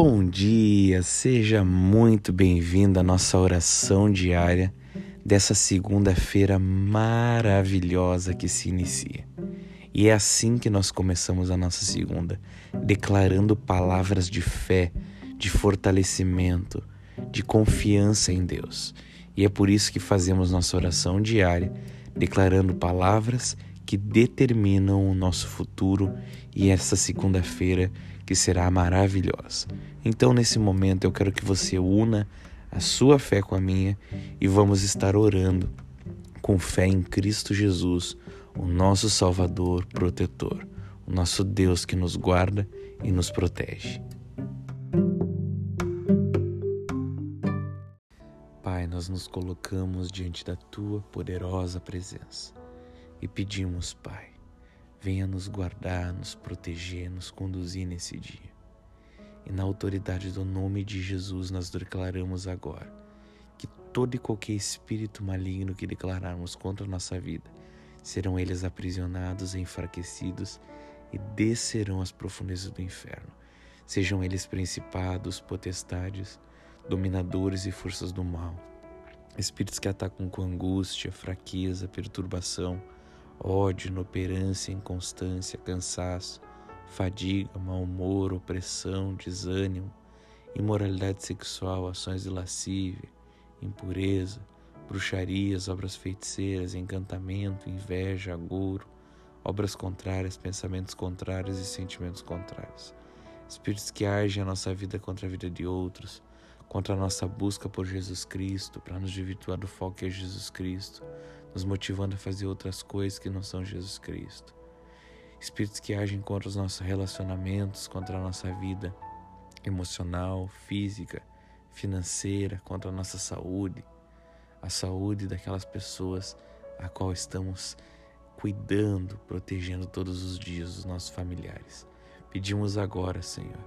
Bom dia, seja muito bem-vindo à nossa oração diária dessa segunda-feira maravilhosa que se inicia. E é assim que nós começamos a nossa segunda, declarando palavras de fé, de fortalecimento, de confiança em Deus. E é por isso que fazemos nossa oração diária, declarando palavras que determinam o nosso futuro e essa segunda-feira que será maravilhosa. Então, nesse momento, eu quero que você una a sua fé com a minha e vamos estar orando com fé em Cristo Jesus, o nosso Salvador, protetor, o nosso Deus que nos guarda e nos protege. Pai, nós nos colocamos diante da tua poderosa presença e pedimos, Pai, venha nos guardar, nos proteger, nos conduzir nesse dia. E na autoridade do nome de Jesus nós declaramos agora que todo e qualquer espírito maligno que declararmos contra a nossa vida serão eles aprisionados enfraquecidos e descerão às profundezas do inferno. Sejam eles principados, potestades, dominadores e forças do mal, espíritos que atacam com angústia, fraqueza, perturbação, ódio, inoperância, inconstância, cansaço, fadiga, mau humor, opressão, desânimo, imoralidade sexual, ações de lascívia, impureza, bruxarias, obras feiticeiras, encantamento, inveja, agouro, obras contrárias, pensamentos contrários e sentimentos contrários. Espíritos que agem a nossa vida contra a vida de outros, contra a nossa busca por Jesus Cristo, para nos desvirtuar do foco que é Jesus Cristo, nos motivando a fazer outras coisas que não são Jesus Cristo. Espíritos que agem contra os nossos relacionamentos, contra a nossa vida emocional, física, financeira, contra a nossa saúde, a saúde daquelas pessoas a qual estamos cuidando, protegendo todos os dias os nossos familiares. Pedimos agora, Senhor,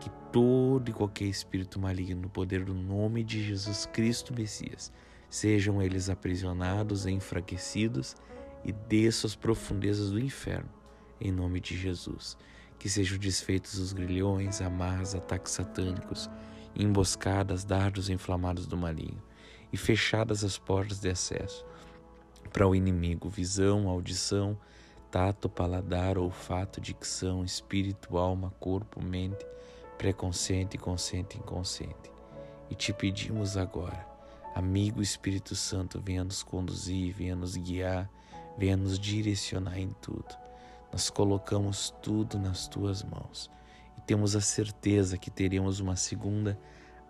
que todo e qualquer espírito maligno, no poder do nome de Jesus Cristo Messias, sejam eles aprisionados enfraquecidos e desçam às profundezas do inferno, em nome de Jesus. Que sejam desfeitos os grilhões, amarras, ataques satânicos, emboscadas, dardos inflamados do maligno, e fechadas as portas de acesso para o inimigo, visão, audição, tato, paladar, olfato, dicção, espírito, alma, corpo, mente, preconsciente, consciente e inconsciente. E te pedimos agora, Amigo Espírito Santo, venha nos conduzir, venha nos guiar, venha nos direcionar em tudo. Nós colocamos tudo nas tuas mãos e temos a certeza que teremos uma segunda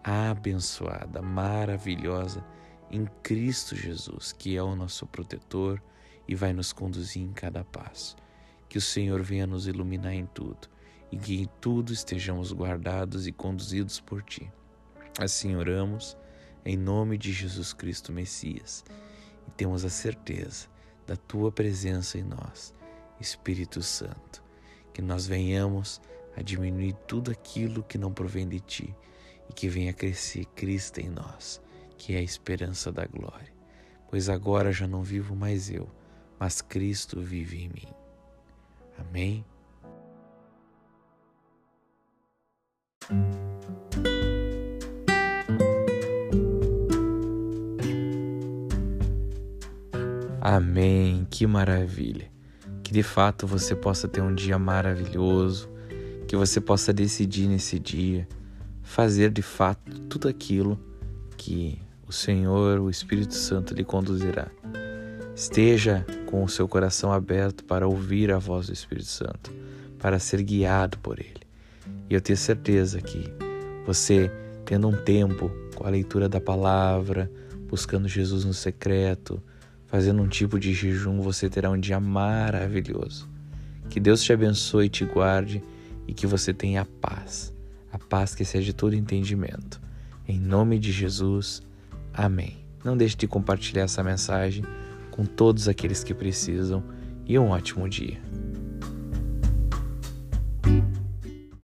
abençoada, maravilhosa em Cristo Jesus, que é o nosso protetor e vai nos conduzir em cada passo. Que o Senhor venha nos iluminar em tudo e que em tudo estejamos guardados e conduzidos por Ti. Assim oramos em nome de Jesus Cristo Messias, e temos a certeza da tua presença em nós, Espírito Santo, que nós venhamos a diminuir tudo aquilo que não provém de ti e que venha crescer Cristo em nós, que é a esperança da glória. Pois agora já não vivo mais eu, mas Cristo vive em mim. Amém. Amém, que maravilha. Que de fato você possa ter um dia maravilhoso, que você possa decidir nesse dia fazer de fato tudo aquilo que o Senhor, o Espírito Santo lhe conduzirá. Esteja com o seu coração aberto para ouvir a voz do Espírito Santo, para ser guiado por ele. E eu tenho certeza que você, tendo um tempo com a leitura da palavra, buscando Jesus no secreto, Fazendo um tipo de jejum, você terá um dia maravilhoso. Que Deus te abençoe e te guarde e que você tenha paz, a paz que excede todo entendimento. Em nome de Jesus, amém. Não deixe de compartilhar essa mensagem com todos aqueles que precisam e um ótimo dia.